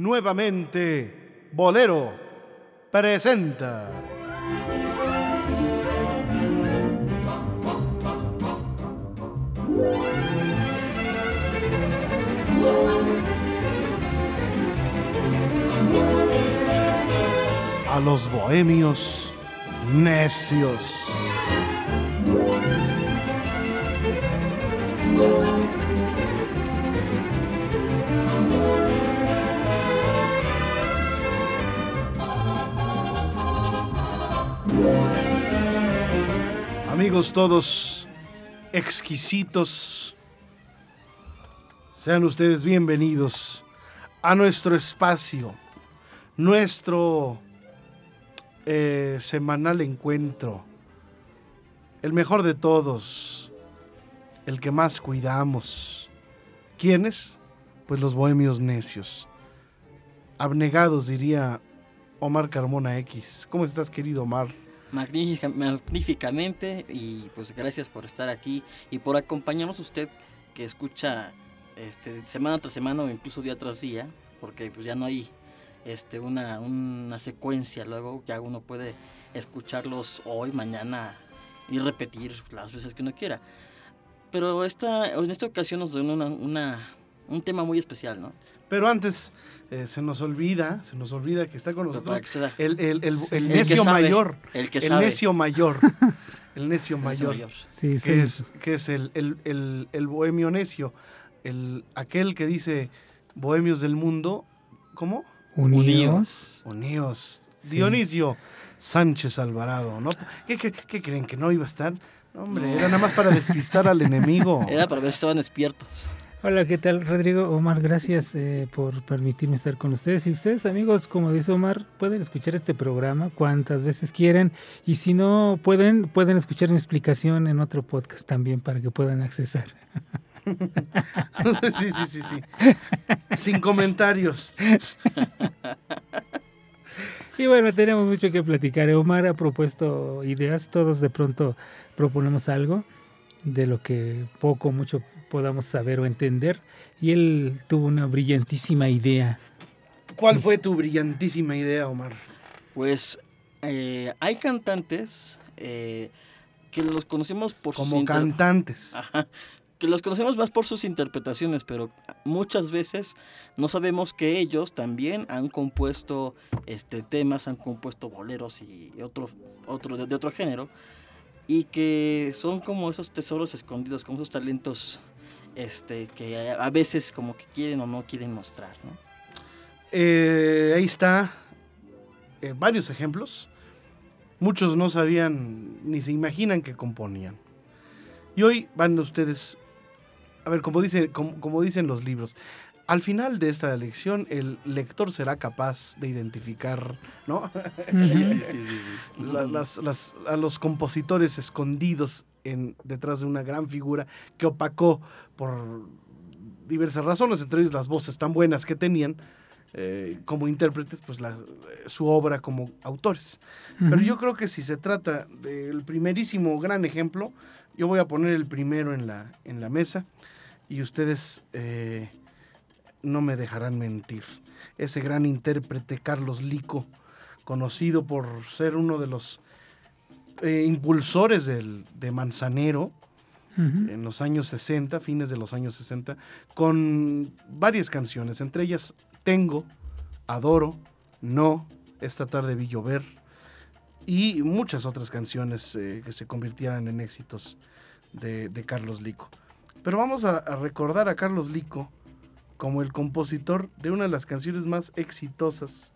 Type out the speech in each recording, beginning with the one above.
Nuevamente, Bolero presenta. A los bohemios necios. Amigos todos exquisitos, sean ustedes bienvenidos a nuestro espacio, nuestro eh, semanal encuentro, el mejor de todos, el que más cuidamos. ¿Quiénes? Pues los bohemios necios, abnegados diría Omar Carmona X. ¿Cómo estás querido Omar? Magnífica, magníficamente y pues gracias por estar aquí y por acompañarnos usted que escucha este, semana tras semana o incluso día tras día, porque pues ya no hay este, una, una secuencia, luego ya uno puede escucharlos hoy, mañana y repetir las veces que uno quiera. Pero esta, en esta ocasión nos da una, una, un tema muy especial, ¿no? Pero antes eh, se nos olvida, se nos olvida que está con nosotros el, el- el- el El que necio sabe, mayor. el que el sabe. necio mayor. El necio mayor. mayor. Sí, sí. Que es, que es el, el- el- el bohemio necio. El, aquel que dice bohemios del mundo. ¿Cómo? Unidos. Unidos. Sí. Dionisio Sánchez Alvarado, ¿no? ¿Qué, qué- qué creen? ¿Que no iba a estar? No, hombre, No. era nada más para despistar al enemigo. Era para ver si estaban despiertos. Hola, ¿qué tal, Rodrigo? Omar, gracias eh, por permitirme estar con ustedes. Y ustedes, amigos, como dice Omar, pueden escuchar este programa cuantas veces quieren. Y si no pueden, pueden escuchar mi explicación en otro podcast también para que puedan accesar. sí, sí, sí, sí. Sin comentarios. Y bueno, tenemos mucho que platicar. Omar ha propuesto ideas, todos de pronto proponemos algo de lo que poco o mucho podamos saber o entender. Y él tuvo una brillantísima idea. ¿Cuál fue tu brillantísima idea, Omar? Pues eh, hay cantantes eh, que los conocemos por sus Como inter- cantantes. Ajá, que los conocemos más por sus interpretaciones, pero muchas veces no sabemos que ellos también han compuesto este temas, han compuesto boleros y otro, otro de, de otro género, y que son como esos tesoros escondidos, como esos talentos este, que a, veces como que quieren o no quieren mostrar, ¿no? Eh, ahí está. eh, varios ejemplos. Muchos no sabían ni se imaginan que componían. Y hoy van ustedes, a ver, como, dice, como, como dicen los libros, al final de esta lección el lector será capaz de identificar ¿no? La- las- las- a los compositores escondidos en, detrás de una gran figura que opacó por diversas razones, entre ellas las voces tan buenas que tenían eh, como intérpretes, pues la- su obra como autores. Pero yo creo que si se trata del primerísimo gran ejemplo, yo voy a poner el primero en la, en la mesa y ustedes eh, no me dejarán mentir. Ese gran intérprete Carlos Lico, conocido por ser uno de los eh, impulsores del, de Manzanero en los años 60, fines de los años 60, con varias canciones, entre ellas Tengo, Adoro, No, Esta tarde vi llover y muchas otras canciones eh, que se convirtieran en éxitos de, de Carlos Lico. Pero vamos a, a recordar a Carlos Lico como el compositor de una de las canciones más exitosas,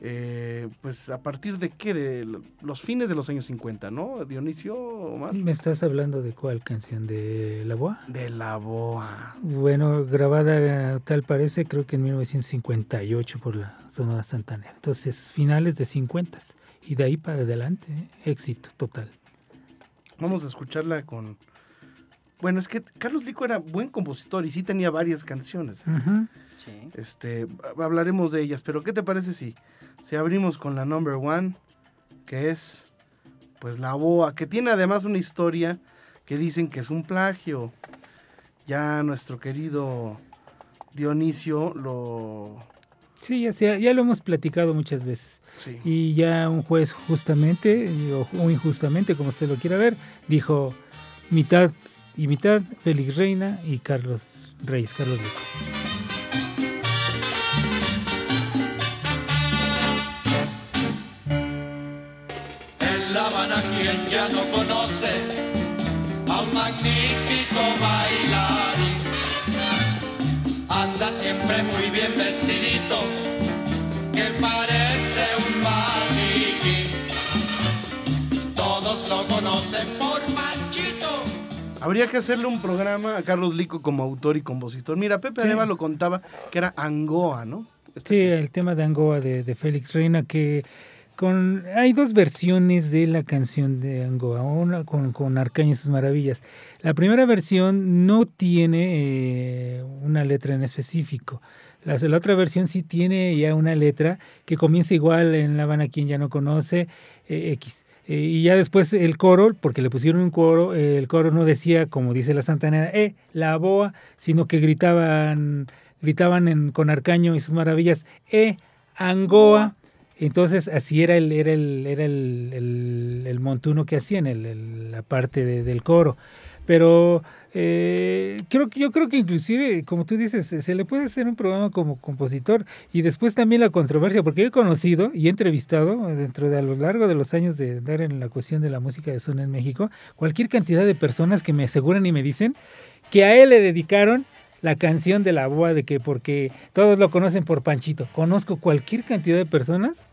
eh, pues a partir de qué, de los fines de los años 50, ¿no? Dionisio, Omar? ¿Me estás hablando de cuál canción? ¿De La Boa? De la boa. Bueno, grabada tal parece, creo que en 1958 por la Sonora Santanera. Entonces, finales de 50 y de ahí para adelante, ¿eh? éxito total. Vamos a escucharla con... Bueno, es que Carlos Lico era buen compositor y sí tenía varias canciones. Ujú. Sí. Este, ha- hablaremos de ellas, pero ¿qué te parece si, si abrimos con la number one, que es, pues, La Boa, que tiene además una historia que dicen que es un plagio. Ya nuestro querido Dionisio lo, Sí, ya, ya lo hemos platicado muchas veces. Sí. Y ya un juez justamente, o injustamente, como usted lo quiera ver, dijo mitad y mitad, Félix Reina y Carlos Reyes, Carlos Habana quien ya no conoce a un magnífico bailarín. Anda siempre muy bien vestidito, que parece un maniquí. Todos lo conocen por. Habría que hacerle un programa a Carlos Lico como autor y compositor. Mira, Pepe Sí. Areva lo contaba que era Angoa, ¿no? Este- Sí, el tema de Angoa de, de Félix Reina, que con hay dos versiones de la canción de Angoa, una con, con Arcaño y sus maravillas. La primera versión no tiene eh, una letra en específico. La, otra versión sí tiene ya una letra que comienza igual en La Habana, quien ya no conoce, eh, X. Eh, y ya después el coro, porque le pusieron un coro, eh, el coro no decía, como dice la Santanera, eh, la boa, sino que gritaban, gritaban en, con Arcaño y sus maravillas, eh, Angoa. Entonces así era el, era el, era el, el- montuno que hacían, el- la parte de- del coro. Pero eh, creo yo creo que inclusive, como tú dices, se se le puede hacer un programa como compositor y después también la controversia, porque he conocido y he entrevistado dentro de a lo largo de los años de dar en la cuestión de la música de zona en México, cualquier cantidad de personas que me aseguran y me dicen que a él le dedicaron la canción de la boa de que porque todos lo conocen por Panchito. Conozco cualquier cantidad de personas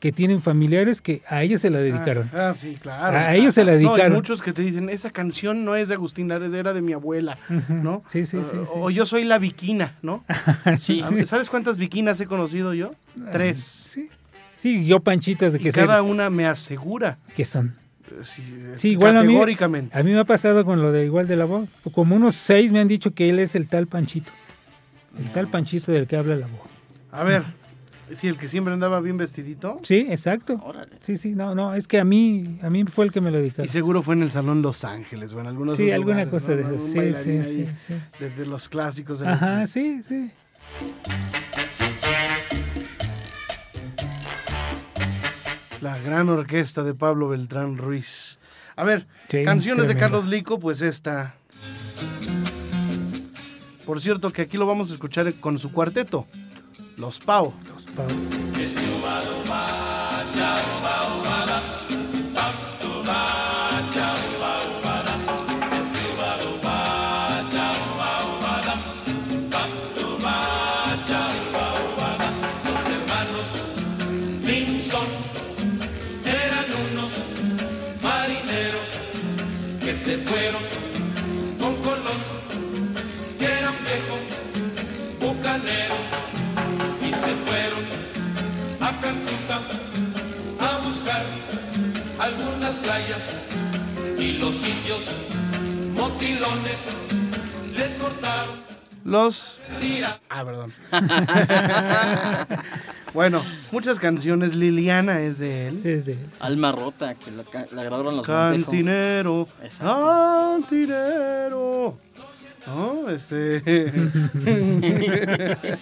que tienen familiares que a ellos se la dedicaron. Ah, ah, sí, claro. A ellos se la No, hay dedicaron. muchos que te dicen, esa canción no es de Agustín Lares, era de mi abuela. ¿no? Sí, sí, sí. O- sí. O yo soy la viquina, ¿no? Sí. A- ¿Sabes cuántas viquinas he conocido yo? Tres. Sí. Sí, yo Panchitas de Y que, cada sé una me asegura, que son. eh, sí, Sí, igual a mí, a mí me ha pasado con lo de igual de la voz. Como unos seis me han dicho que él es el tal Panchito. El tal Panchito del que habla la voz. A ver, sí, el que siempre andaba bien vestidito. Sí, exacto. Órale. Sí, sí, no, no, es que a mí, a mí fue el que me lo Y dedicaron. seguro fue en el Salón Los Ángeles o en algunos Sí, alguna cosa de esas. Sí, sí, sí, sí. De, de los clásicos de los- Ajá, sí, sí. La gran orquesta de Pablo Beltrán Ruiz. A ver, Sí, canciones de. Carlos Lico, pues esta. Por cierto, que aquí lo vamos a escuchar con su cuarteto, Los Pau. Los les cortaron Los. Ah, perdón. bueno, muchas canciones. Liliana es de él. Sí, es de- Alma rota, que la, la grabaron los. Cantinero. Exacto. Cantinero. ¿No? Este.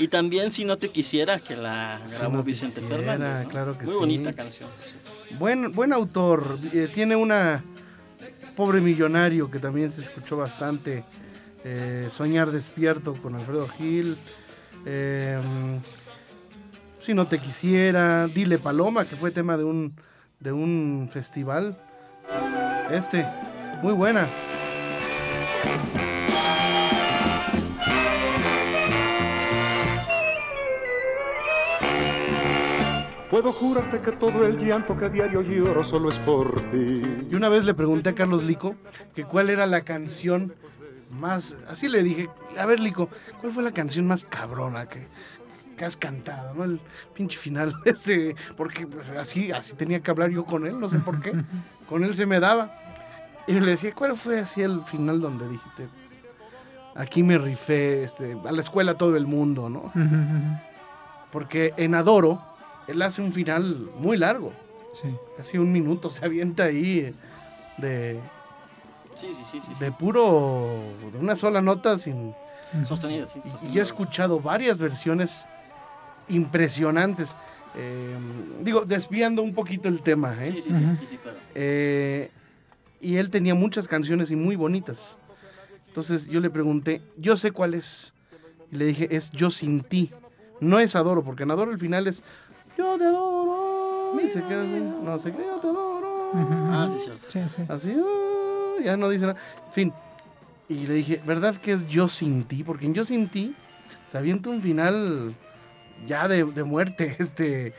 Y también Si no te quisiera, que la Si grabó no Vicente quisiera, Fernández. ¿no? claro que Muy sí. bonita canción. Buen, buen autor. eh, tiene una pobre millonario que también se escuchó bastante. eh, Soñar despierto con Alfredo Gil. eh, si no te quisiera. Dile Paloma, que fue tema de un, de un festival. Este, muy buena. Puedo jurarte que todo el llanto que a diario lloro solo es por ti. Y una vez le pregunté a Carlos Lico que cuál era la canción más. Así le dije, a ver, Lico, ¿cuál fue la canción más cabrona que, que has cantado? ¿no? El pinche final. Ese, porque pues, así, así tenía que hablar yo con él, no sé por qué. Con él se me daba. Y le decía, ¿cuál fue así el final donde dijiste? Aquí me rifé, este, a la escuela todo el mundo, ¿no? Porque en Adoro, él hace un final muy largo. Sí. Casi un minuto se avienta ahí de, Sí, sí, sí, sí. de puro, de una sola nota sin... Sostenida, sí. Y, yo he escuchado varias versiones impresionantes. Eh, digo, desviando un poquito el tema, ¿eh? Sí, sí, sí, sí, sí, claro. Eh, y él tenía muchas canciones y muy bonitas. Entonces yo le pregunté, yo sé cuál es. Y le dije, es Yo sin ti. No es Adoro, porque en Adoro el final es Yo te adoro. Y se queda así, no sé qué, yo te adoro. Ah, sí, cierto. Sí, sí. Así, ah, ya no dice nada. En fin. Y le dije, ¿verdad que es Yo sin ti? Porque en Yo sin ti se avienta un final ya de, de muerte. Este,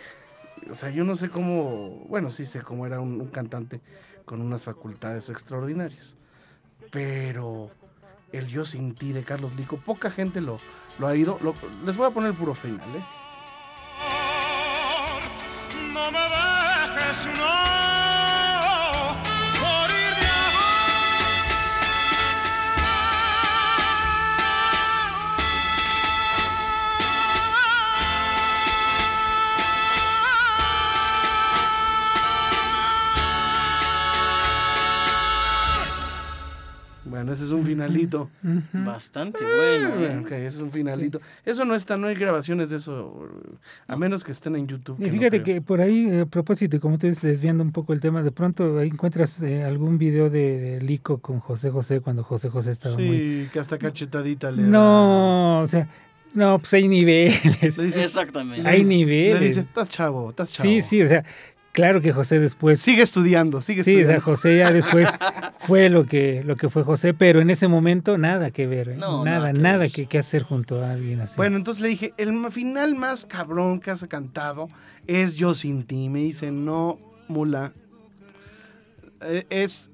o sea, yo no sé cómo, bueno, sí sé cómo era un, un cantante con unas facultades extraordinarias. Pero el Yo sin ti de Carlos Lico, poca gente lo, lo ha ido. Lo- les voy a poner el puro final, ¿eh? No me dejes, no, Bueno, ese es un finalito. Bastante bueno. ¿eh? Ok, ese es un finalito. Eso no está, no hay grabaciones de eso, a menos que estén en YouTube. Y que fíjate que por ahí, eh, a propósito, como te dices, desviando un poco el tema, de pronto ahí encuentras eh, algún video de, de Lico con José José cuando José José estaba muy... Sí, que hasta cachetadita le da. No, o sea, no, pues hay niveles. Le dice, Exactamente. Hay le niveles. dice, estás chavo, estás chavo. Sí, sí, o sea, claro que José después... Sigue estudiando, sigue Sí, o sea, estudiando. José ya después fue lo que, lo que fue José, pero en ese momento nada que ver, ¿eh? No, nada, nada que nada que, que hacer junto a alguien así. Bueno, entonces le dije, el final más cabrón que has cantado es Yo sin ti. Me dice, no, mula. Eh, Es.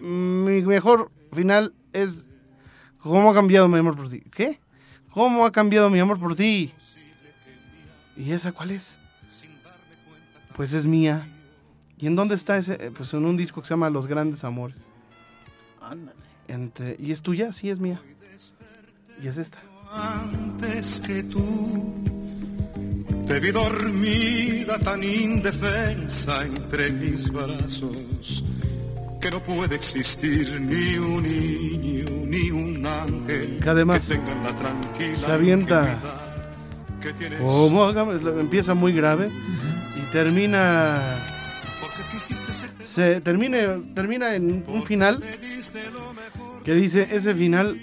Mi mejor final es. ¿Cómo ha cambiado mi amor por ti? ¿Qué? ¿Cómo ha cambiado mi amor por ti? ¿Y esa cuál es? Pues es mía. ¿Y en dónde está ese? Eh, Pues en un disco que se llama Los Grandes Amores. Ándale. Entre- ¿Y es tuya? Sí, es mía. Y es esta. antes que tú. Te vi dormida tan indefensa entre mis brazos que no puede existir ni un niño ni un ángel Que además que tengan la tranquila se avienta. Hagamos- Empieza muy grave termina. Se termina, termina en un final que dice: ese final,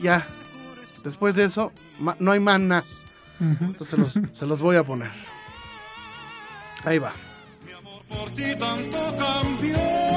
ya. Después de eso, ma- no hay más nada. Ujú. Entonces se los, se los voy a poner. Ahí va. por ti tanto cambió.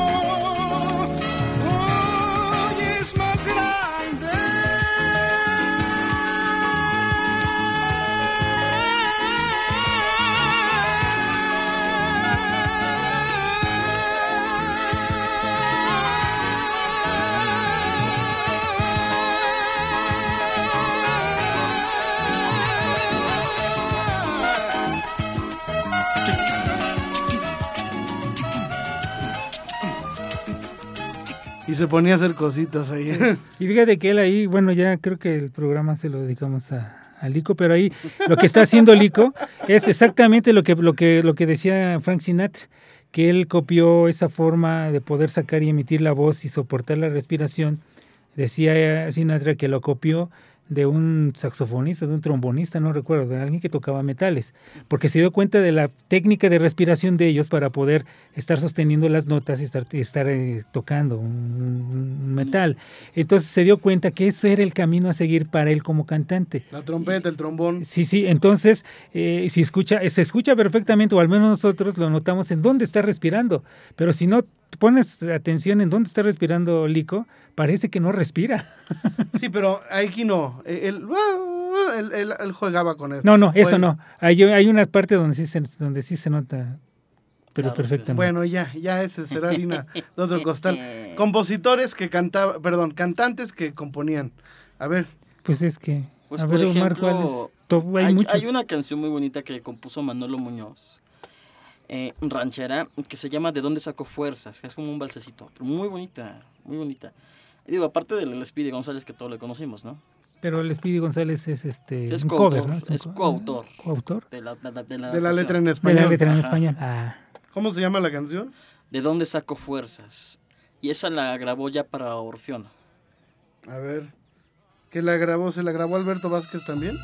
Y se ponía a hacer cositas ahí. Y fíjate que él ahí, bueno, ya creo que el programa se lo dedicamos a, a Lico, pero ahí lo que está haciendo Lico es exactamente lo que, lo que, lo que decía Frank Sinatra, que él copió esa forma de poder sacar y emitir la voz y soportar la respiración. Decía Sinatra que lo copió de un saxofonista, de un trombonista, no recuerdo, de alguien que tocaba metales, porque se dio cuenta de la técnica de respiración de ellos para poder estar sosteniendo las notas y estar, eh, tocando un, un metal. Entonces se dio cuenta que ese era el camino a seguir para él como cantante. La trompeta, el trombón. Sí, sí, entonces eh, si escucha, se escucha perfectamente, o al menos nosotros lo notamos en dónde está respirando, pero si no pones atención en dónde está respirando Lico, parece que no respira. Sí, pero aquí no. Él, él, él- él jugaba con él. No, no, Fue- eso no. Hay, hay una parte donde sí se, donde sí se nota, pero La perfectamente. Bueno, ya, ya ese será harina de otro costal. Compositores que cantaban, perdón, cantantes que componían. A ver, Pues es que, Pues a por ver, Omar, ejemplo, ¿cuál es? To- hay, hay una canción muy bonita que compuso Manolo Muñoz, eh, ranchera, que se llama ¿De dónde sacó fuerzas? Que es como un balsecito, pero muy bonita, muy bonita. Y digo, aparte del Speedy González que todos le conocimos, ¿no? Pero el Speedy González es este Sí, es un coautor, cover, ¿no? un es co- coautor. coautor De la, de la- de la de la canción. letra en de la español. letra en Ajá. español. Ah, ¿Cómo se llama la canción? ¿De dónde sacó fuerzas? Y esa la grabó ya para Orfeón. A ver. ¿Que la grabó? ¿Se la grabó Alberto Vázquez también?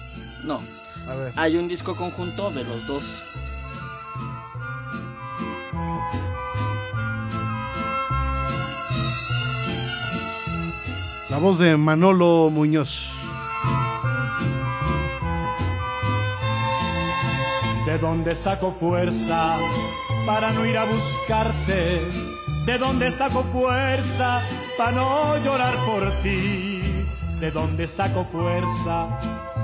No, A ver. Hay un disco conjunto de los dos. La voz de Manolo Muñoz. ¿De dónde saco fuerza para no ir a buscarte? ¿De dónde saco fuerza para no llorar por ti? ¿De dónde saco fuerza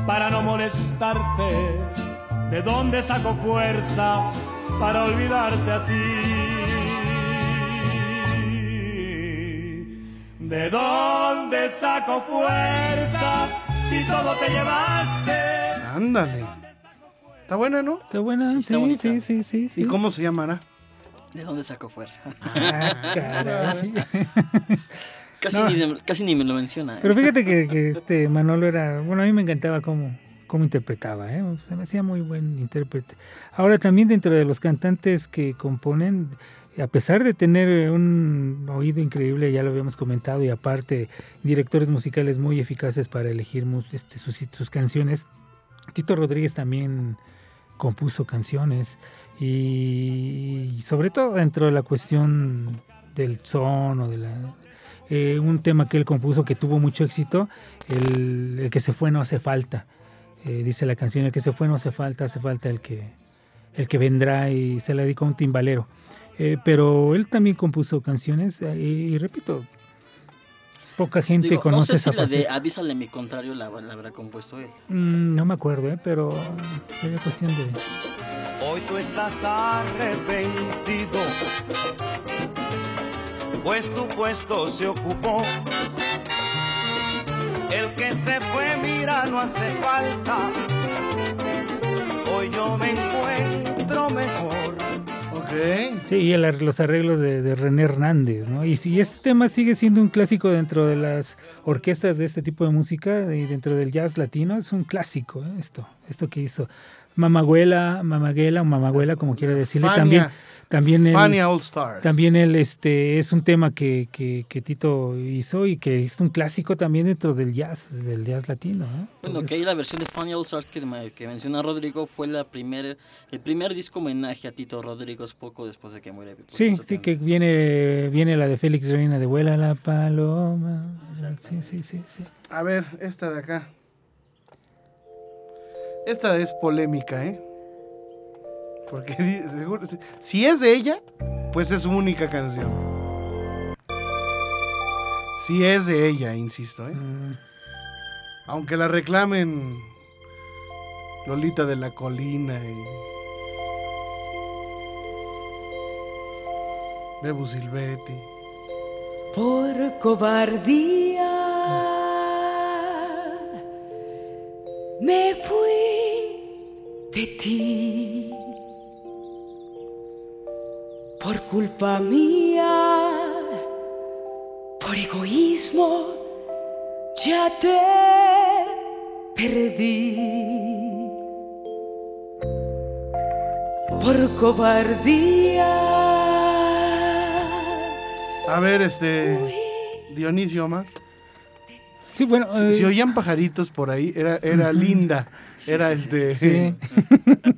para no molestarte? ¿De dónde saco fuerza para olvidarte a ti? ¿De dónde saco fuerza si todo te llevaste? Ándale. Está buena, ¿no? Está buena, Sí, sí, está sí, sí, sí, sí. ¿Y cómo se llamará? ¿De dónde saco fuerza? Ah, caray. Casi, No. ni, casi ni me lo menciona. ¿eh? Pero fíjate que, que este Manolo era, bueno, a mí me encantaba cómo, cómo interpretaba, ¿eh? se me hacía muy buen intérprete. Ahora también dentro de los cantantes que componen, a pesar de tener un oído increíble, ya lo habíamos comentado, y aparte directores musicales muy eficaces para elegir este, sus, canciones, Tito Rodríguez también compuso canciones y, sobre todo dentro de la cuestión del son o de la eh, un tema que él compuso que tuvo mucho éxito, el, el que se fue no hace falta. Eh, dice la canción, el que se fue no hace falta, hace falta el que, el que vendrá y se la dedicó a un timbalero. Eh, pero él también compuso canciones eh, y, repito, poca gente Digo, no conoce sé si esa la de. Avísale mi contrario la, la habrá compuesto él. Mm, no me acuerdo, eh, pero sería cuestión de... Hoy tú estás arrepentido, pues tu puesto se ocupó. El que se fue, mira, no hace falta. Hoy yo me encuentro mejor. Sí, y el los arreglos de, de René Hernández, ¿no? Y si este tema sigue siendo un clásico dentro de las orquestas de este tipo de música y dentro del jazz latino, es un clásico, ¿eh? esto, esto que hizo Mamaguela, Mamaguela o Mamaguela, como quiera decirle, Fania. también, también él, Fania All Stars. también él, este, es un tema que, que, que Tito hizo y que es un clásico también dentro del jazz, del jazz latino, ¿eh? Bueno, Por que eso. ahí la versión de Funny All Stars que, me- que menciona Rodrigo fue la primer, el primer disco homenaje a Tito Rodrigo poco después de que muere. Sí, sí, que 70s. viene, viene la de Félix Reina de Vuela la Paloma. Sí, sí, sí, sí. A ver, esta de acá. Esta es polémica, ¿eh? Porque di- seguro, si- si es de ella, pues es su única canción. Si es de ella, insisto, ¿eh? Mm, Aunque la reclamen Lolita de la Colina y Bebu Silvetti. Por cobardía me fui de ti. Culpa mía, por egoísmo, ya te perdí. Por cobardía. A ver, este. Dionisio Omar. Sí, bueno. Si, eh, si oían pajaritos por ahí, era, era linda. Era este. Sí.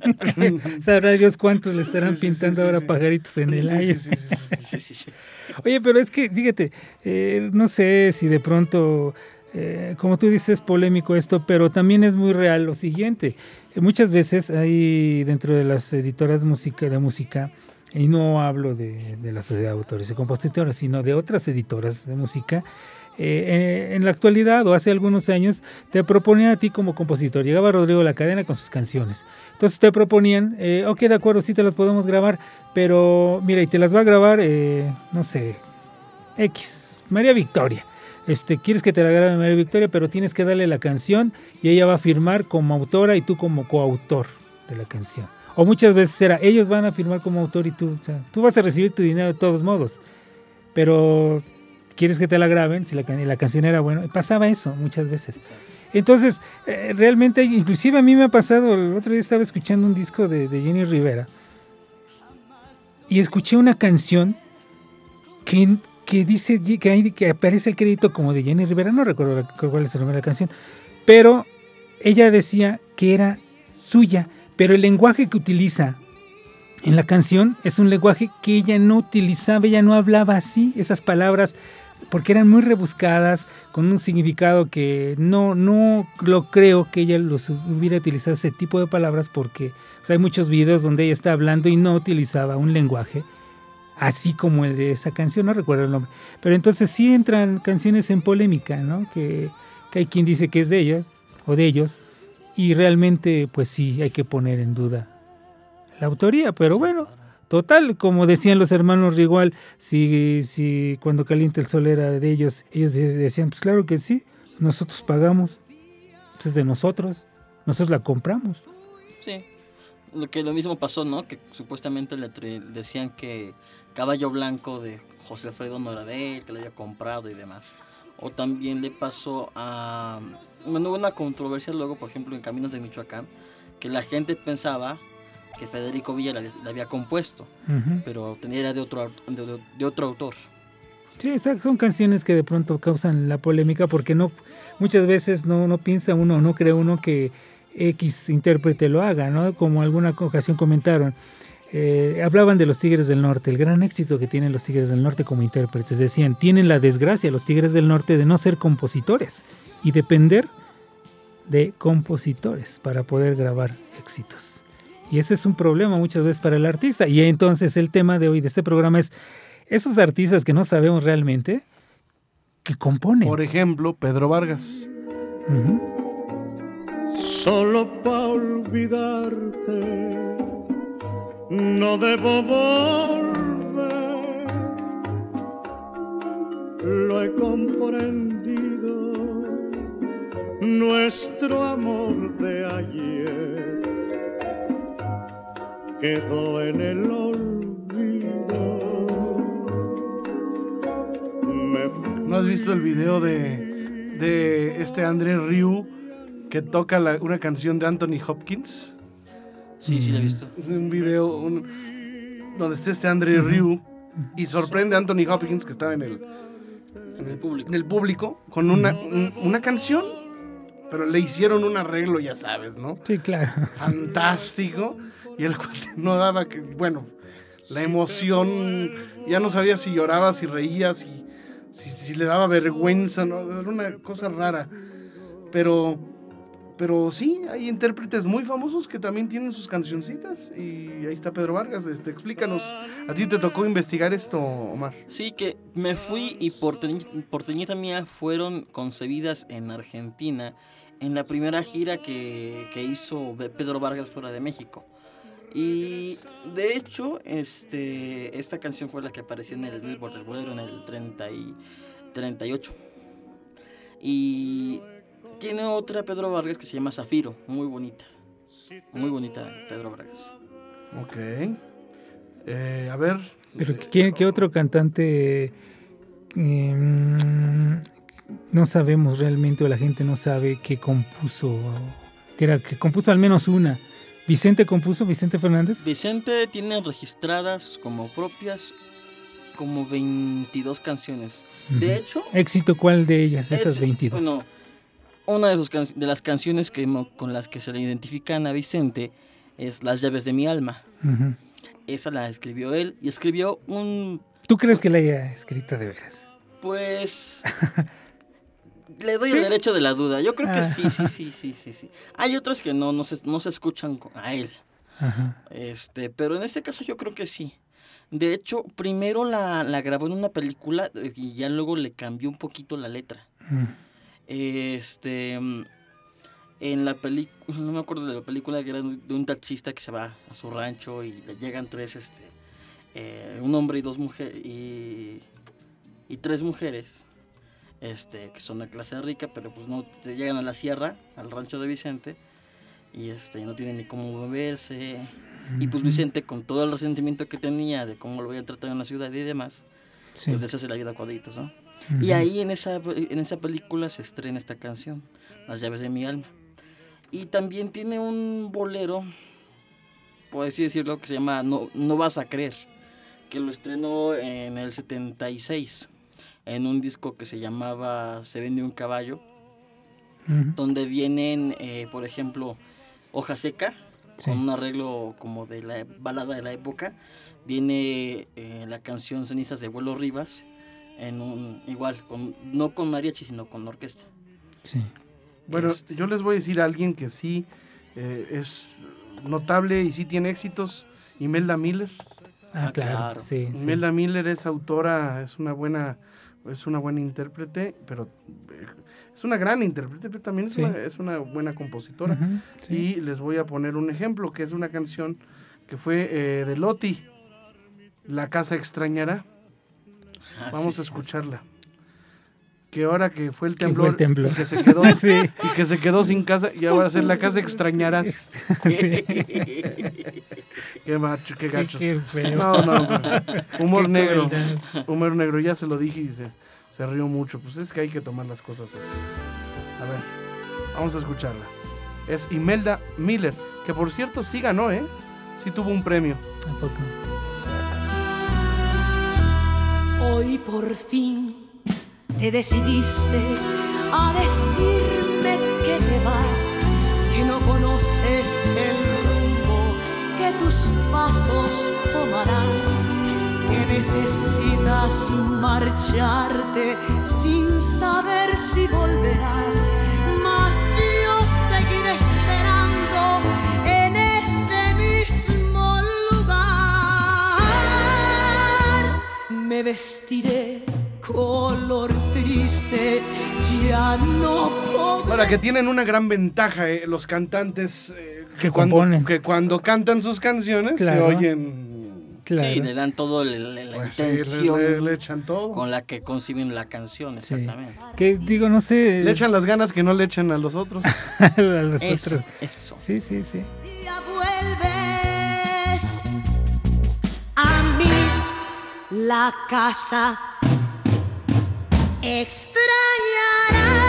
Sabrá Dios cuántos le estarán pintando ahora pajaritos en el aire. sí, sí, sí, sí. Sí, sí, sí. Oye, pero es que, fíjate, eh, no sé si de pronto, eh, como tú dices, es polémico esto, pero también es muy real lo siguiente. Muchas veces hay dentro de las editoras de música, y no hablo de, de la sociedad de autores y compositores, sino de otras editoras de música, eh, en la actualidad o hace algunos años te proponían a ti como compositor. Llegaba Rodrigo La Cadena con sus canciones. Entonces te proponían, eh, ok, de acuerdo, sí te las podemos grabar, pero mira, y te las va a grabar, eh, no sé, X, María Victoria. Este, quieres que te la grabe María Victoria, pero tienes que darle la canción y ella va a firmar como autora y tú como coautor de la canción. O muchas veces era, ellos van a firmar como autor y tú, o sea, tú vas a recibir tu dinero de todos modos, pero quieres que te la graben, si la, la canción era buena, pasaba eso muchas veces. Entonces, eh, realmente, inclusive a mí me ha pasado, el otro día estaba escuchando un disco de, Jenny Rivera y escuché una canción que, que dice que, aparece el crédito como de Jenny Rivera, no recuerdo cuál es el nombre de la canción, pero ella decía que era suya, pero el lenguaje que utiliza en la canción es un lenguaje que ella no utilizaba, ella no hablaba así, esas palabras, porque eran muy rebuscadas, con un significado que no, no lo creo que ella los hubiera utilizado ese tipo de palabras, porque hay muchos videos donde ella está hablando y no utilizaba un lenguaje así como el de esa canción, no recuerdo el nombre. Pero entonces sí entran canciones en polémica, ¿no? Que, que hay quien dice que es de ellas o de ellos, y realmente pues sí hay que poner en duda la autoría, pero bueno, total, como decían los hermanos Rigual, si, si cuando calienta el sol era de ellos, ellos decían, pues claro que sí, nosotros pagamos, pues es de nosotros, nosotros la compramos. Sí, lo que lo mismo pasó, ¿no? Que supuestamente le decían que Caballo Blanco de José Alfredo no de él, que le había comprado y demás. O también le pasó a... Bueno, hubo una controversia luego, por ejemplo, en Caminos de Michoacán, que la gente pensaba que Federico Villa la había, la había compuesto, pero tenía de otro, de, de- de otro autor. Sí, exacto, son canciones que de pronto causan la polémica porque no muchas veces no, no piensa uno, no cree uno que X intérprete lo haga, ¿no? Como alguna ocasión comentaron. eh, hablaban de los Tigres del Norte, el gran éxito que tienen los Tigres del Norte como intérpretes. Decían, tienen la desgracia los Tigres del Norte de no ser compositores y depender de compositores para poder grabar éxitos. Y ese es un problema muchas veces para el artista. Y entonces el tema de hoy de este programa es esos artistas que no sabemos realmente que componen. Por ejemplo, Pedro Vargas. Solo para olvidarte no debo volver. Lo he comprendido, nuestro amor de ayer quedó en el olvido. Me ¿No has visto el video de, de este André Ryu que toca la- una canción de Anthony Hopkins? Sí, sí, lo he visto. Es un video un- donde está este André Ryu y sorprende a Anthony Hopkins que estaba en el, En el público. en el público con una, un- una canción, pero le hicieron un arreglo, ya sabes, ¿no? Sí, claro. fantástico y el cual no daba que bueno la emoción ya no sabía si lloraba si reía si, si, le daba vergüenza no era una cosa rara. Pero pero sí hay intérpretes muy famosos que también tienen sus cancioncitas y ahí está Pedro Vargas este explícanos a ti te tocó investigar esto Omar Sí, que me fui y por, teñi- por teñita mía fueron concebidas en Argentina en la primera gira que, que hizo Pedro Vargas fuera de México. Y de hecho, este, esta canción fue la que apareció en el Billboard del Bolero en el 30 y 38. Y tiene otra Pedro Vargas que se llama Zafiro, muy bonita. Muy bonita Pedro Vargas. ok Eh, a ver Pero ¿qué, qué otro cantante eh, mm, no sabemos realmente o la gente no sabe que compuso? Que, era, que compuso al menos una. ¿Vicente compuso? ¿Vicente Fernández? Vicente tiene registradas como propias como 22 canciones. De hecho, ¿Éxito cuál de ellas, de esas hecho, 22? Bueno, una de, sus can- de las canciones que, con las que se le identifican a Vicente es Las llaves de mi alma. Esa la escribió él y escribió un, ¿Tú crees que la haya escrito de veras? pues... Le doy ¿Sí? el derecho de la duda. Yo creo Ah. que sí, sí, sí, sí, sí, sí. Hay otras que no, no, se, no se escuchan a él. Ajá. Este, pero en este caso yo creo que sí. De hecho, primero la, la grabó en una película eh, y ya luego le cambió un poquito la letra. Mm. Este, mm, en la película, no me acuerdo de la película que era de un taxista que se va a su rancho y le llegan tres, este, eh, un hombre y dos mujeres y, y tres mujeres, este, que son de clase rica, pero pues no te llegan a la sierra, al rancho de Vicente y este, no tienen ni cómo moverse. Y pues Vicente, con todo el resentimiento que tenía de cómo lo voy a tratar en la ciudad y demás, Sí. pues deshace la vida a cuadritos, ¿no? Y Ujú. ahí en esa, en esa película se estrena esta canción, Las llaves de mi alma. Y también tiene un bolero, por así decirlo, que se llama No, no vas a creer, que lo estrenó en el 76, en un disco que se llamaba Se vende un caballo, donde vienen, eh, por ejemplo, Hoja Seca, Sí. con un arreglo como de la balada de la época. Viene eh, la canción Cenizas de Vuelo Rivas, en un, igual, con, no con mariachi, sino con orquesta. Sí. Bueno, Este. yo les voy a decir a alguien que sí eh, es notable y sí tiene éxitos, Imelda Miller. Ah, Ah, claro. claro. Sí, sí. Imelda Miller es autora, es una buena, es una buena intérprete, pero eh, es una gran intérprete, pero también es, Sí. una, es una buena compositora. Sí. Y les voy a poner un ejemplo, que es una canción que fue eh, de Loti, La casa extrañará. Ah, Vamos sí, a sí. escucharla. Que ahora que fue el fue temblor, el temblor. y que se quedó Sí. y que se quedó sin casa y ahora ser la casa extrañarás. Sí. Qué macho, qué gachos. Qué feo. No, no, pues, humor Qué negro. crueldad. Humor negro, ya se lo dije y se, se rió mucho. Pues es que hay que tomar las cosas así. A ver, vamos a escucharla. Es Imelda Miller, que por cierto sí ganó, ¿eh? Sí tuvo un premio. ¿A poco? Hoy por fin te decidiste a decirme que te vas, que no conoces el rumbo que tus pasos tomarán, que necesitas marcharte sin saber si volverás. Mas yo seguiré esperando en este mismo lugar. Me vestiré color triste, ya no podré. Ahora que tienen una gran ventaja eh, los cantantes eh, que, Que cuando, componen. que cuando cantan sus canciones Claro. se oyen. Claro. Sí, le dan todo el- la pues, sí, le- intención le, le echan todo. con la que conciben la canción, Sí. exactamente. Que digo, no sé. Le echan las ganas que no le echan a los otros. a los Eso, otros. eso. Sí, sí, sí. día vuelves a mí la casa extrañará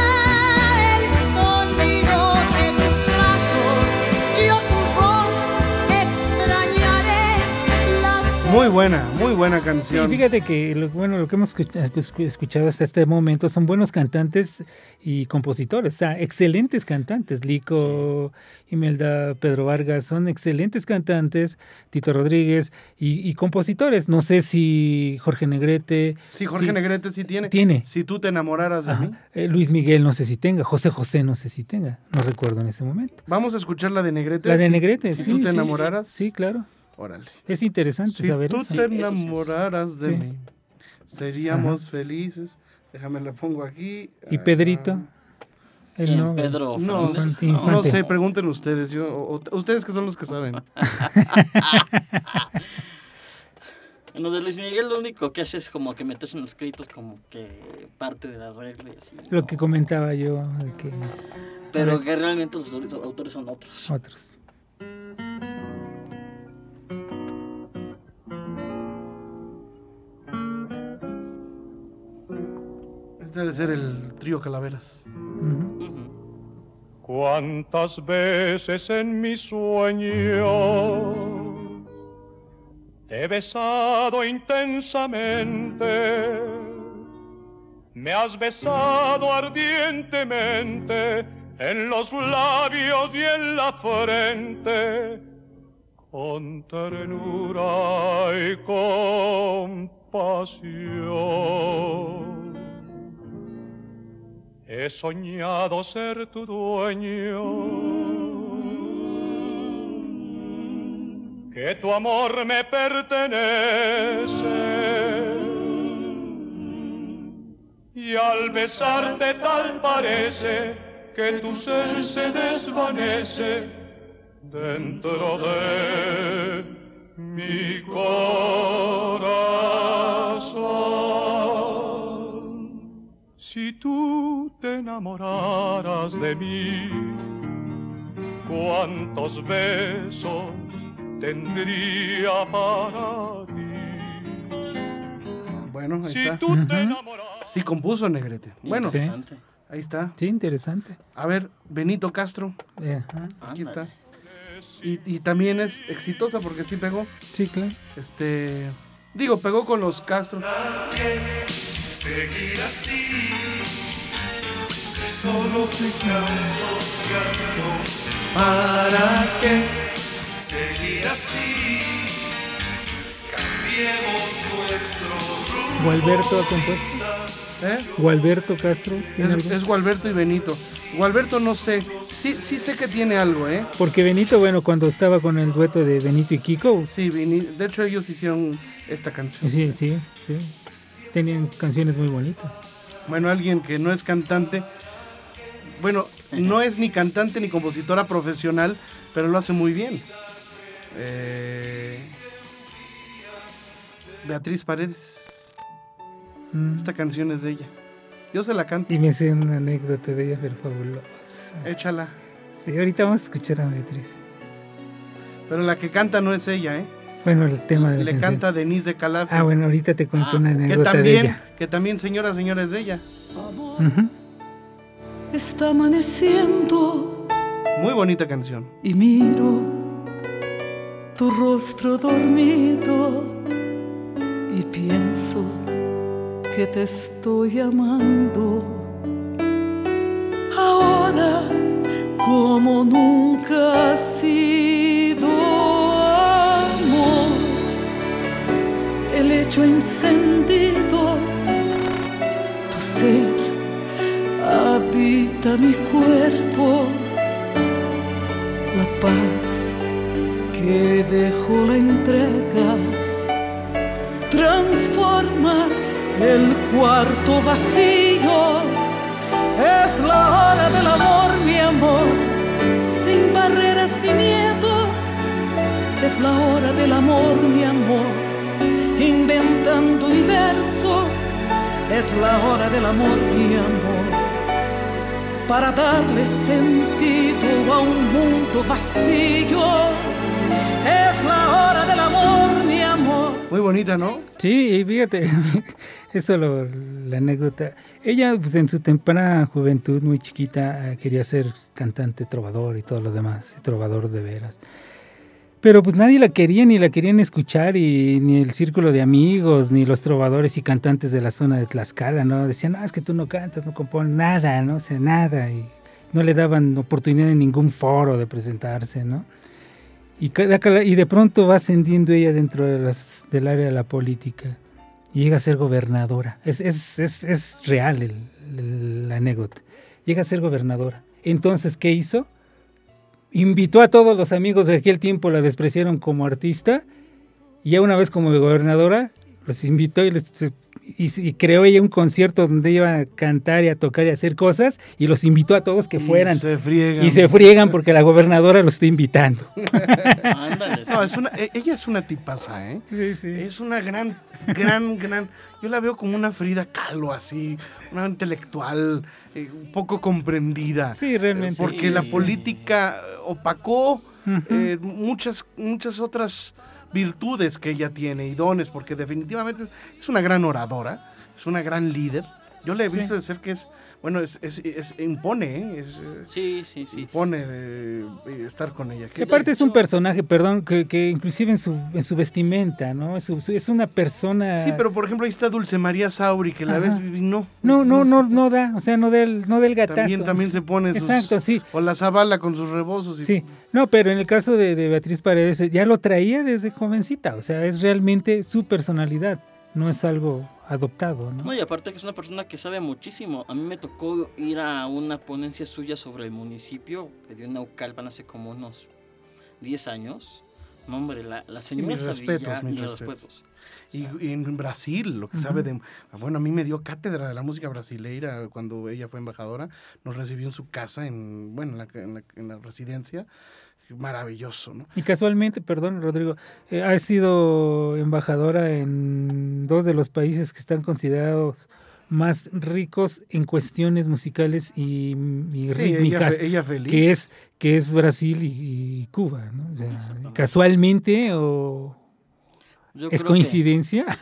Muy buena, muy buena Sí, canción. fíjate que lo, bueno, lo que hemos escucha- escu- escuchado hasta este momento son buenos cantantes y compositores, o sea, excelentes cantantes. Lico, Imelda, Pedro Vargas son excelentes cantantes, Tito Rodríguez y, y compositores. No sé si Jorge Negrete. Sí, Jorge si- Negrete sí tiene. Tiene. Si tú te enamoraras de Ajá, mí. eh, Luis Miguel no sé si tenga, José José no sé si tenga, no recuerdo en ese momento. Vamos a escuchar la de Negrete. La de si- Negrete, si sí. tú te sí, sí, sí. enamoraras. Sí, claro. Órale. Es interesante Si saber tú eso. te enamoraras de Sí. mí, seríamos felices. Déjame la pongo aquí. Y Pedrito. ¿Quién? no, Pedro No. Infante. sé, pregunten ustedes. Yo, o- o- ustedes que son los que saben. Bueno, de Luis Miguel lo único que hace es como que meterse en los créditos como que parte de la regla y así. Lo ¿no? que comentaba yo, de que Pero que realmente los autores- autores son otros. otros. Debe ser el trío Calaveras. Cuántas veces en mi sueño te he besado intensamente, me has besado ardientemente en los labios y en la frente, con ternura y compasión. He soñado ser tu dueño, que tu amor me pertenece. Y al besarte tal parece que tu ser se desvanece dentro de mi corazón. Si tú te enamoraras de mí, cuántos besos tendría para ti. Bueno, ahí Si está. tú te Ujú. enamoraras. Sí compuso Negrete. Bueno, Sí. Interesante. ahí está. Sí, interesante. A ver, Benito Castro. Eh. Aquí está. Y, y también es exitosa porque sí pegó. Sí, claro. Este. Digo, pegó con los Castro. seguir así. Solo te llanto, ¿Para qué? seguir así. Cambiemos nuestro rumbo. Gualberto ha compuesto. ¿Eh? Gualberto Castro. ¿tiene Es, es Gualberto y Benito. Gualberto no sé. Sí, sí sé que tiene algo, ¿eh? Porque Benito, bueno, cuando estaba con el dueto de Benito y Kiko, Sí, de hecho ellos hicieron esta canción. sí, sí, sí. Tenían canciones muy bonitas. Bueno, alguien que no es cantante. Bueno, no es ni cantante ni compositora profesional, pero lo hace muy bien. Eh, Beatriz Paredes. Mm. Esta canción es de ella. Yo se la canto. Y me sé una anécdota de ella, pero fabulosa. Échala. Sí, ahorita vamos a escuchar a Beatriz. Pero la que canta no es ella, ¿eh? Bueno, el tema de la Le canción. canta Denise de Calafia. Ah, bueno, ahorita te cuento una que anécdota de también, ella. que también, señora, señora, es de ella. Ujú. Está amaneciendo Muy bonita canción. y miro tu rostro dormido y pienso que te estoy amando. Ahora como nunca ha sido amor, el hecho encendido, mi cuerpo, la paz que dejó la entrega transforma el cuarto vacío. Es la hora del amor, mi amor, sin barreras ni miedos. Es la hora del amor, mi amor, inventando universos. Es la hora del amor, mi amor, para darle sentido a un mundo vacío. Es la hora del amor, mi amor. Muy bonita, ¿no? Sí, y fíjate, eso lo, la anécdota. Ella, pues en su temprana juventud, muy chiquita, eh, quería ser cantante, trovador y todo lo demás, y trovador de veras. Pero pues nadie la quería ni la querían escuchar y ni el círculo de amigos, ni los trovadores y cantantes de la zona de Tlaxcala, ¿no? Decían, no, es que tú no cantas, no compones nada, ¿no? O sea, nada. Y no le daban oportunidad en ningún foro de presentarse, ¿no? Y, y de pronto va ascendiendo ella dentro de las, del área de la política y llega a ser gobernadora. Es, es, es, es real el, el- la anécdota. Llega a ser gobernadora. Entonces, ¿qué hizo? Invitó a todos los amigos de aquel tiempo, la despreciaron como artista, y ya una vez como gobernadora, los invitó y, les- y- y creó ella un concierto donde iba a cantar y a tocar y a hacer cosas, y los invitó a todos que Y fueran. se friegan. Y se friegan porque la gobernadora los está invitando. Ándale. No, es una, e- ella es una tipaza, ¿eh? Sí, sí. Es una gran, gran, gran. Yo la veo como una Frida Kahlo, así, una intelectual, eh, un poco comprendida. Sí, realmente. Porque la Sí. política opacó eh, muchas, muchas otras virtudes que ella tiene y dones, porque definitivamente es una gran oradora, es una gran líder. Yo le he Sí. visto de ser que es, bueno, es, es- es- impone, ¿eh? Es, eh, Sí, sí, sí. impone eh, estar con ella. Que aparte es un personaje, perdón, que, que inclusive en su, en su vestimenta, ¿no? Es, su- es una persona... Sí, pero por ejemplo ahí está Dulce María Sauri, que la Ajá. ves y no. No, no, no, no da, o sea, no del, no del gatazo. También, también se pone sus... Exacto, sí. O la Zabala con sus rebozos. Y, Sí, no, pero en el caso de, de Beatriz Paredes ya lo traía desde jovencita, o sea, es realmente su personalidad, no es algo adoptado, ¿no? No, y aparte que es una persona que sabe muchísimo. A mí me tocó ir a una ponencia suya sobre el municipio que dio en Naucalpan hace como unos 10 años. No, hombre, la, la señora mis sabía- respetos, mis mis respetos. respetos. Y, y en Brasil, lo que sabe de... Bueno, a mí me dio cátedra de la música brasileira cuando ella fue embajadora. Nos recibió en su casa, en, bueno, en la, en la- en la residencia. Maravilloso, ¿no? Y casualmente, perdón, Rodrigo, eh, ha sido embajadora en dos de los países que están considerados más ricos en cuestiones musicales y, y Sí, ella, rítmicas. ella feliz. que es que es Brasil y, y Cuba, ¿no? O sea, casualmente o Yo es que- coincidencia.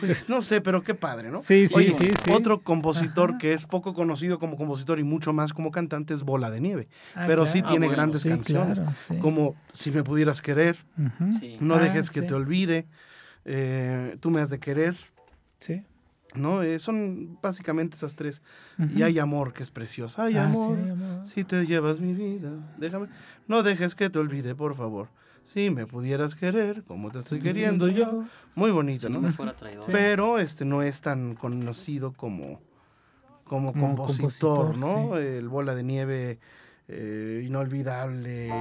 Pues no sé, pero qué padre, ¿no? Sí, sí, Oye, sí, sí. Otro compositor Ajá. que es poco conocido como compositor y mucho más como cantante es Bola de Nieve. Ah, pero sí tiene Ah, bueno, grandes sí, canciones. claro, sí. Como Si me pudieras querer. No Ah, dejes que sí. te olvide, eh, Tú me has de querer. Sí. ¿no? Eh, son básicamente esas tres. Y hay amor, que es precioso. Hay Ah, sí, amor, amor. si te llevas mi vida, déjame. No dejes que te olvide, por favor. Si me pudieras querer, como te estoy queriendo yo. Muy bonito, Si no ¿no? me fuera traidor. Pero este no es tan conocido como, como, Como compositor, compositor, ¿no? El Bola de Nieve, eh, inolvidable,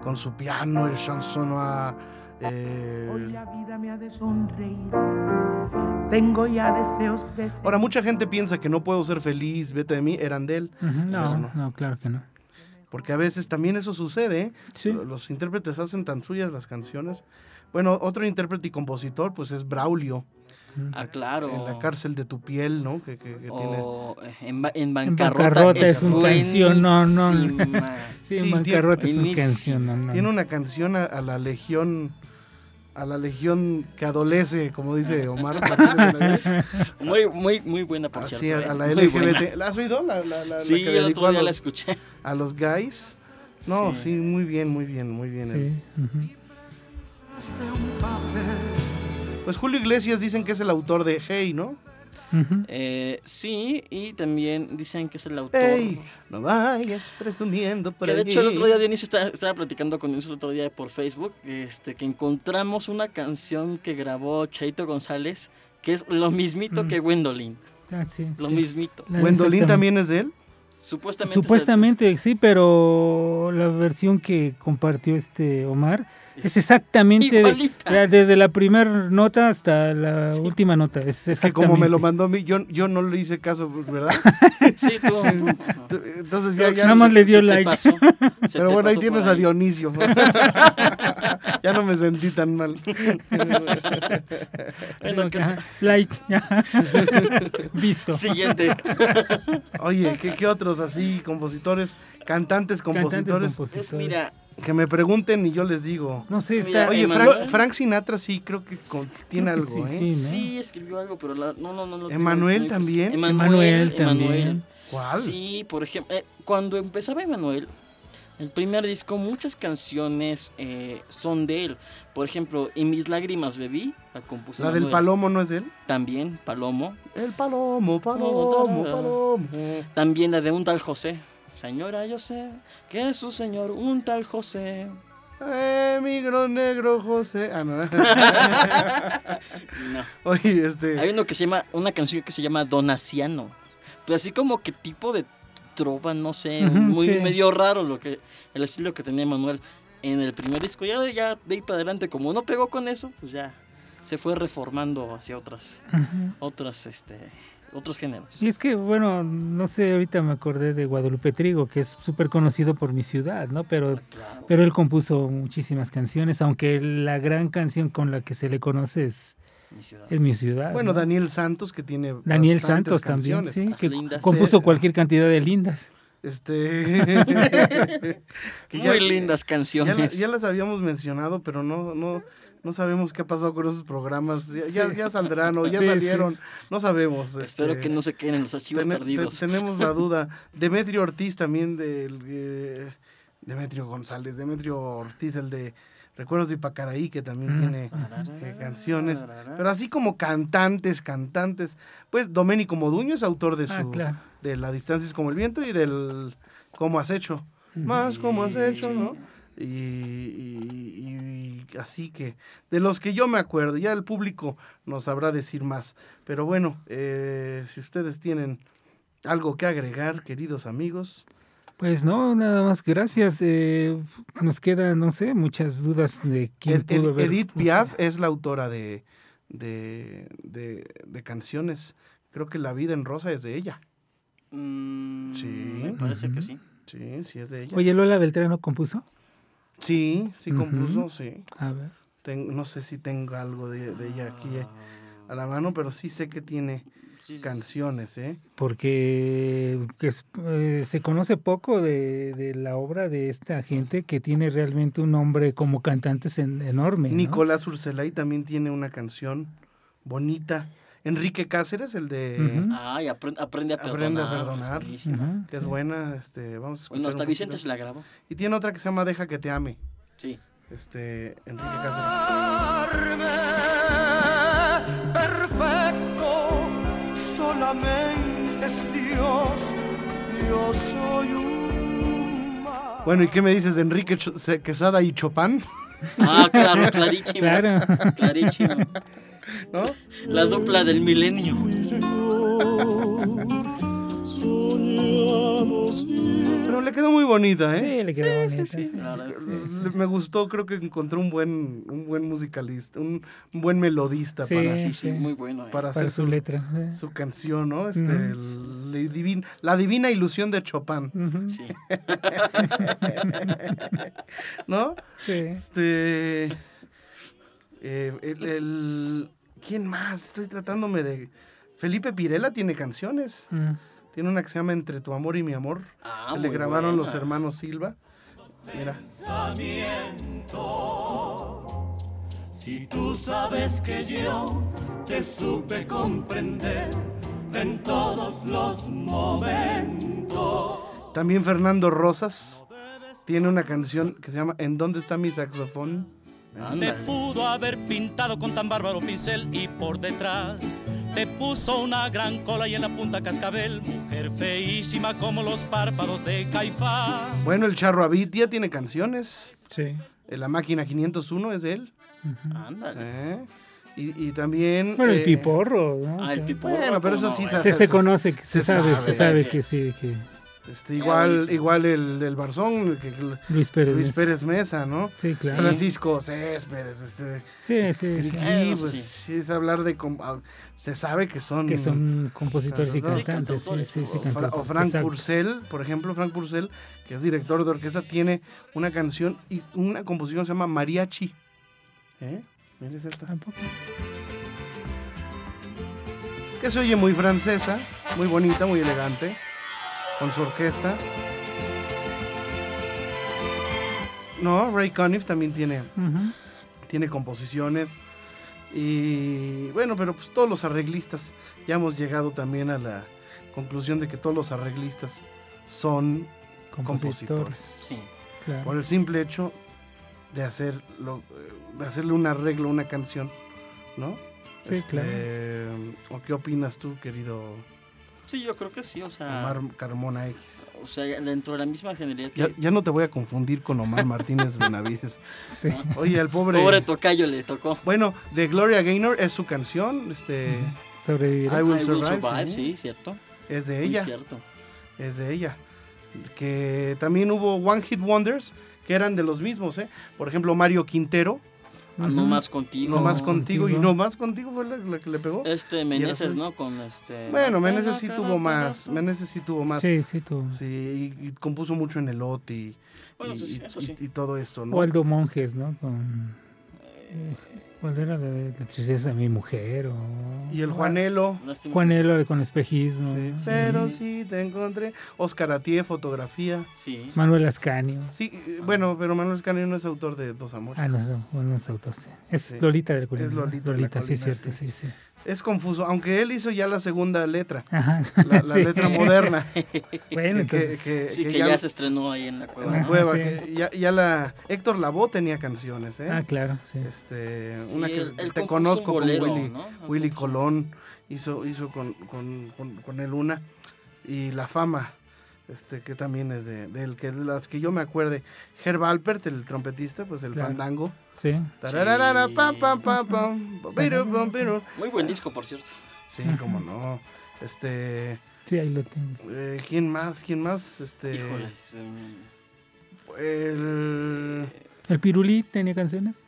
con su piano, el chanson a... Hoy la vida me ha de sonreír. Tengo ya deseos de ser. Ahora, mucha gente piensa que no puedo ser feliz, vete de mí, eran de él. Ujú, pero No, no. no, claro que no. Porque a veces también eso sucede. ¿eh? Sí. Los intérpretes hacen tan suyas las canciones. Bueno, otro intérprete y compositor, pues es Braulio, Ah, claro. en la cárcel de tu piel, ¿no? Que, que- que tiene... O eh, en, ba- en En bancarrota, bancarrota es una canción, no, no. Sí, en Sí, bancarrota es una canción. No, no. Tiene una canción a, a la legión, a la legión que adolece, como dice Omar. Martínez de la Vega. Muy, muy, muy buena, por Así, cierto. a, a ¿eh? la buena. LGBT. ¿La has oído? La, la, la- la Sí, que dedicó a la los, escuché. a los guys. No, Sí. sí. muy bien, muy bien, muy bien. Sí. Pues Julio Iglesias dicen que es el autor de Hey, ¿no? Eh, sí, y también dicen que es el autor. Hey, no vayas presumiendo por Que de allí. hecho el otro día Dionisio estaba, estaba platicando con Dionisio el otro día por Facebook, este, que encontramos una canción que grabó Chaito González, que es lo mismito Mm. que Gwendolyn, Ah, sí, lo sí. mismito. ¿Gwendolyn también es de él? Supuestamente. Supuestamente sí, pero la versión que compartió este Omar es exactamente igualita. desde la primera nota hasta la última nota. Es Es que como me lo mandó a mí, yo, yo no le hice caso, ¿verdad? Sí, tú. Tú- Entonces ya, ya Nada más se- le dio se te like. pasó, se Pero te bueno, ahí tienes a Dionisio. ya no me sentí tan mal. Bueno, que- like. Visto. Siguiente. Oye, ¿qué, qué otros así, compositores, cantantes, Cantantes, compositores? Es, compositores. mira, Que me pregunten y yo les digo. No sé, Mira, está. Oye. Frank, Frank Sinatra sí creo que con- tiene creo que algo, sí, ¿eh? sí, ¿no? sí escribió algo, pero la- no, no, no. ¿Emanuel también? Emanuel Emanuel también. ¿Cuál? Sí, por ejemplo, eh, cuando empezaba Emanuel, el primer disco, muchas canciones eh, son de él. Por ejemplo, En mis lágrimas bebí, la compuso La del. Palomo no es de él. También, Palomo. El Palomo, Palomo, Palomo. También la de un tal José. Señora, yo sé que es su señor, un tal José. Eh, migro negro José. Ah, no. No. Oye, este. Hay uno que se llama, una canción que se llama Donaciano. Pero así como que tipo de trova, no sé, muy sí. medio raro lo que el estilo que tenía Manuel en el primer disco. Ya de, ya de ahí para adelante, como no pegó con eso, pues ya se fue reformando hacia otras, otras, este, otros géneros. Y es que, bueno, no sé, ahorita me acordé de Guadalupe Trigo, que es súper conocido por mi ciudad, ¿no? Pero, Claro. pero él compuso muchísimas canciones, aunque la gran canción con la que se le conoce es, Mi ciudad. es mi ciudad. Bueno, ¿no? Daniel Santos, que tiene. Daniel Santos también, sí, Las que lindas. compuso cualquier cantidad de lindas. Este. que ya- Muy lindas Ya, canciones. la- ya las habíamos mencionado, pero no, no, no sabemos qué ha pasado con esos programas. Ya, ya, ya saldrán o ya Sí, sí. salieron. No sabemos. Espero este, que no se queden en los archivos perdidos. tenemos la duda. Demetrio Ortiz también del. eh, Demetrio González. Demetrio Ortiz, el de Recuerdos de Ipacaraí, que también Mm. tiene eh, canciones. Pero así como cantantes, cantantes. Pues Doménico Moduño es autor de su. Ah, claro. de La distancia es como el viento y del Cómo has hecho. Más como has hecho, ¿no? Y, y- y así que, de los que yo me acuerdo, ya el público nos sabrá decir más. Pero bueno, eh, si ustedes tienen algo que agregar, queridos amigos, Pues no, nada más, gracias. eh, nos quedan, no sé, muchas dudas de quién Ed- pudo Ed- haber. Edith no sé. Piaf es la autora de, de, de- de canciones. Creo que La vida en rosa es de ella. Mm, Sí. Me parece que sí. Sí, sí es de ella. Oye, Lola Beltrán no compuso. Sí, sí compuso, sí. A ver. Ten- no sé si tengo algo de, de ella aquí eh, a la mano, pero sí sé que tiene Sí, sí, canciones, ¿eh? porque que es- eh, se conoce poco de, de la obra de esta gente que tiene realmente un nombre como cantantes en- enorme. ¿no? Nicolás Urselay también tiene una canción bonita. Enrique Cáceres, el de... Ujú. Ay, aprende, aprende a perdonar. Aprende a perdonar. Que es sí. buena, este, vamos a escuchar Bueno, hasta Vicente se la grabó. Y tiene otra que se llama Deja que te ame, Sí. este, Enrique Cáceres. perfecto solamente es Dios, yo soy un. Bueno, ¿y qué me dices de Enrique Se- Quesada y Chopin? Ah, claro, clarísimo. Claro. Clarísimo. ¿No? La dupla del milenio. Pero le quedó muy bonita, ¿eh? Sí, le quedó Sí, bonita. sí, sí. Me gustó, creo que encontré un buen, un buen musicalista, un, un buen melodista Sí, para, Sí, sí, sí. muy bueno. eh. para Para hacer su su, letra. sí. su canción, ¿no? Este, el- la, divin- la divina ilusión de Chopin. Sí. ¿no? Sí. Este. eh, el, el- ¿Quién más? Estoy tratándome de. Felipe Pirela tiene canciones. Mm. Tiene una que se llama Entre tu amor y mi amor. Ah, que le grabaron los hermanos Silva. Mira. Si tú sabes que yo te supe comprender en todos los momentos. También Fernando Rosas tiene una canción que se llama ¿En dónde está mi saxofón? Te pudo haber pintado con tan bárbaro pincel y por detrás te puso una gran cola y en la punta cascabel, mujer feísima como los párpados de Caifás. Bueno, el Charro Abitia tiene canciones. Sí. La máquina 501 es de él. Ándale. ¿eh? Y, y también. Bueno, el eh, piporro, ¿no? Ah, el piporro. Bueno, pero eso ¿cómo sí no, se? Se, se conoce, se, se sabe, sabe se sabe que que es. sí, que Este, igual, igual el del Barzón, que- Luis Pérez. Luis Mesa. Pérez Mesa, ¿no? Sí, claro. Francisco Céspedes, este, Sí, sí, sí. Eso pues, sí. sí, es hablar de... ah, Se sabe que son... Que son compositores y cantantes. Sí, sí, sí, o, Fra- o Frank exacto. Purcell, por ejemplo, Frank Purcell, que es director de orquesta, tiene una canción y una composición que se llama Mariachi. ¿Eh? Mira, es esta. Tampoco. Que se oye muy francesa, muy bonita, muy elegante, con su orquesta. No, Ray Conniff también tiene, tiene composiciones. Y bueno, pero pues todos los arreglistas, ya hemos llegado también a la conclusión de que todos los arreglistas son compositores. Sí. Claro. Por el simple hecho de hacerlo, de hacerle un arreglo, a una canción, ¿no? Sí, claro. ¿O qué opinas tú, querido Sí, yo creo que sí, o sea, Omar Carmona X? o sea, dentro de la misma generalidad que Ya, ya no te voy a confundir con Omar Martínez Benavides. Sí. Oye, el pobre... pobre tocayo le tocó. Bueno, de Gloria Gaynor es su canción, este, Sobrevivir. I Will I Will Survive, Survive, sí. sí, cierto. es de Muy ella, cierto. es de ella. Que también hubo One Hit Wonders, que eran de los mismos, ¿eh? Por ejemplo, Mario Quintero, Ah, No más contigo. No Más Contigo, y. No Más Contigo fue la, la que le pegó. Este Meneses, ¿no? Con este. Bueno, Meneses sí tuvo más, Meneses sí tuvo más. Sí, sí, tú. Sí, y, y compuso mucho en el OT y, Bueno, y- eso sí, y- eso y- sí. y todo esto, ¿no? O Aldo Monjes, ¿no? Con. eh, ¿Cuál era la de la tristeza de mi mujer? O... Y el Juanelo. Lástima. Juanelo con espejismo. sí. sí. Pero sí, te encontré. Oscar Atié, fotografía. Sí. Manuel Ascanio. Sí, eh, bueno, pero Manuel Escanio no es autor de Dos Amores. Ah, no, no, bueno, no es autor, sí. Es Sí. Lolita del Colina. Es ¿no? Lolita de la Colina, cierto, sí. sí, sí. Es confuso, aunque él hizo ya la segunda letra, Ajá. la, la sí. letra moderna. Bueno, que- entonces. que- Sí, que que ya- ya se estrenó ahí en la en cueva. la Ajá, cueva. sí. que ya, ya la. Héctor Lavoe tenía canciones, ¿eh? Ah, claro, sí. Este, Sí, una que él- él te conozco un bolero, con Willy, ¿no? Willy Colón, hizo, hizo con, con, con, con él una, y La Fama, este, que también es de, de él, que de las que yo me acuerde, Herb Alpert, el trompetista, pues el Claro. fandango, Sí. Tararara, pam, pam, pam, pam, piru, pam, piru. Muy buen disco, por cierto. sí, cómo no, este, Sí, ahí lo tengo. eh, ¿quién más, quién más, este, Híjole. se me- el, ¿El Pirulí tenía canciones?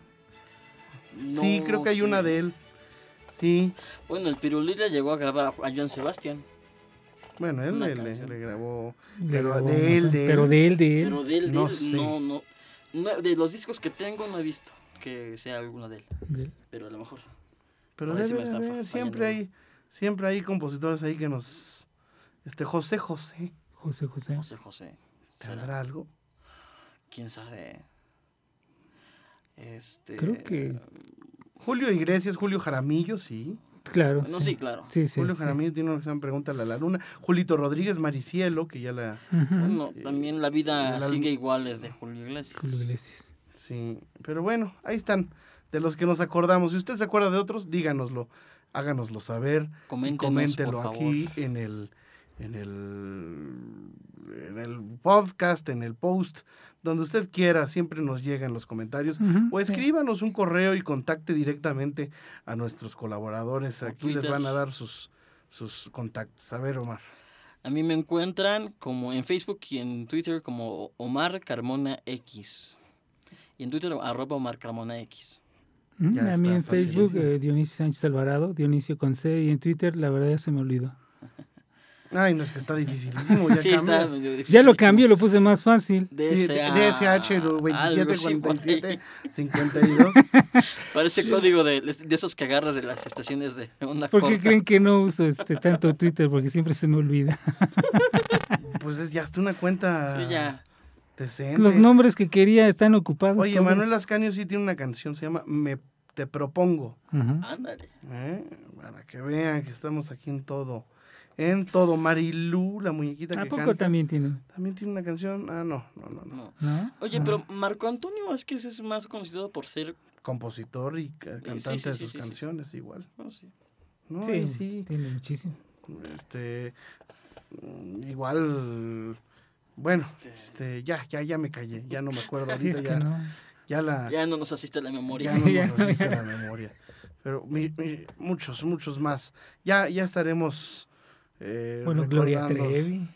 Sí, creo que hay sé. una de él, sí, Bueno, el Pirulí le llegó a grabar a Joan Sebastián. Bueno, él le, le- grabó. Le Pero grabó de él, de él. Pero de él, de él. Pero de él, de No él, sé. no, no, no, De los discos que tengo no he visto que sea alguno de él. de él. Pero a lo mejor. Pero debe me siempre hay, siempre hay compositores ahí que nos. Este José José. José José. José José. ¿Tendrá algo? ¿Quién sabe? Este. Creo que. Julio Iglesias, Julio Jaramillo, sí. Claro. No, sí, claro. Sí, sí. Julio sí. Jaramillo tiene una que se llama Pregúntale a la Luna. Julito Rodríguez Maricielo, que ya la. Bueno, también la vida sigue igual es de Julio Iglesias. Julio Iglesias. Sí, pero bueno, ahí están, de los que nos acordamos. Si usted se acuerda de otros, díganoslo, háganoslo saber. Coméntenos, coméntelo por aquí en el, en el en el podcast, en el post, donde usted quiera, siempre nos llegan los comentarios. O sí. escríbanos un correo y contacte directamente a nuestros colaboradores. Aquí les van a dar sus, sus contactos. A ver, Omar. A mí me encuentran como en Facebook y en Twitter como Omar Carmona X. Y en Twitter arroba Omar Carmona X. Mm, Ya a mí está en Facebook, eh, Dionisio Sánchez Alvarado, Dionisio con C, y en Twitter, la verdad ya se me olvidó. Ay, no es que está dificilísimo. Ya sí, cambia. está medio difícil. Ya lo cambié, lo puse más fácil. Sí, DSH algo 27 así por 47 ahí. 52. Parece código de, de esos que agarras de las estaciones de una ¿Por qué corta. creen que no uso este tanto Twitter? Porque siempre se me olvida. Pues es ya hasta una cuenta Sí, ya. decente. Los nombres que quería están ocupados. Oye, todos. Manuel Ascanio sí tiene una canción, se llama Me Te Propongo. Ándale. ¿eh? Para que vean que estamos aquí en todo. En todo. Marilú, la muñequita ¿A que poco canta. también tienen? ¿También tiene una canción? Ah, no, no, no. no. Oye, pero Marco Antonio es que ese es más conocido por ser. Compositor y ca- sí, cantante sí, de sí, sus sí, sí, sí. canciones igual. no sé. No, Sí, sí. tiene muchísimo. Este, mm, igual, bueno, este, ya, ya, ya me callé, ya no me acuerdo. Es ahorita que ya, no. ya la, Ya no nos asiste la memoria. ya no nos no, asiste la memoria. Pero mi- mi- muchos, muchos más. Ya, ya estaremos. Eh, Bueno, Gloria. Trevi.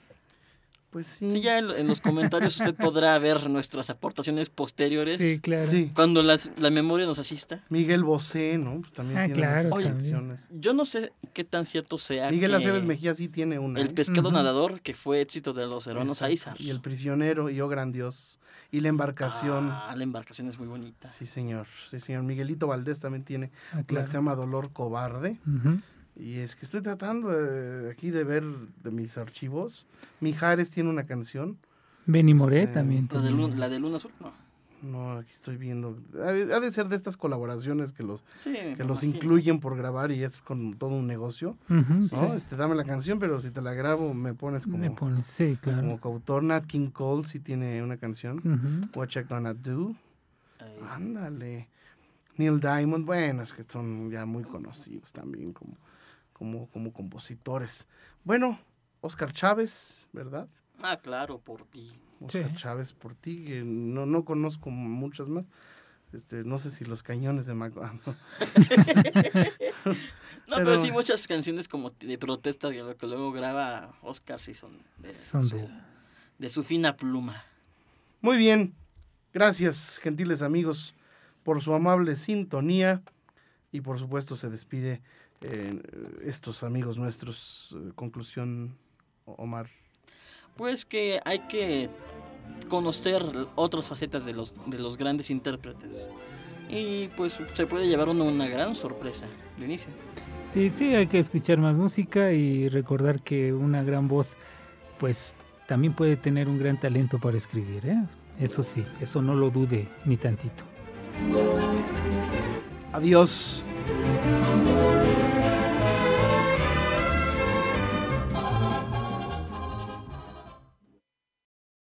Pues sí. Sí, ya en, en los comentarios usted podrá ver nuestras aportaciones posteriores. Sí, claro. Sí. Cuando las- la memoria nos asista. Miguel Bosé, ¿no? Pues también Ah, tiene claro, muchas canciones. Yo no sé qué tan cierto sea Miguel Aceves Mejía sí tiene una. el ¿eh? pescado nadador, que fue éxito de los hermanos. Aizar. Y el prisionero, y Oh Gran Dios. Y la embarcación. Ah, la embarcación es muy bonita. Sí, señor. Sí, señor. Miguelito Valdés también tiene Ah, una que se llama Dolor Cobarde. Ujú. Y es que estoy tratando de, aquí de ver de mis archivos. Mijares tiene una canción. Benny Moré Este, también. La de. Luna, la de Luna Azul, no. No, aquí estoy viendo. Ha de ha de ser de estas colaboraciones que los, Sí, que los imagino. incluyen por grabar y es con todo un negocio. ¿no? sí. Este, dame la canción, pero si te la grabo me pones como, Me pones, sí, claro. como coautor. Nat King Cole sí tiene una canción. Ujú. What You Gonna Do. Ahí. Ándale. Neil Diamond, bueno, es que son ya muy conocidos también como, como, como compositores. Bueno, Oscar Chávez, ¿verdad? Ah, claro, por ti. Oscar Sí. Chávez por ti, que no, no conozco muchas más. Este, no sé si los cañones de Mac... ah, no. No, pero, Pero- sí muchas canciones como de protesta que lo que luego graba Oscar sí son de, Son su, de- de su fina pluma. Muy bien. Gracias, gentiles amigos, por su amable sintonía. Y por supuesto se despide eh, estos amigos nuestros. Eh, conclusión, Omar. Pues que hay que conocer otras facetas de los, de los grandes intérpretes. Y pues se puede llevar uno una gran sorpresa de inicio. Y sí, hay que escuchar más música y recordar que una gran voz, pues también puede tener un gran talento para escribir, ¿eh? Eso sí, eso no lo dude ni tantito. Adiós.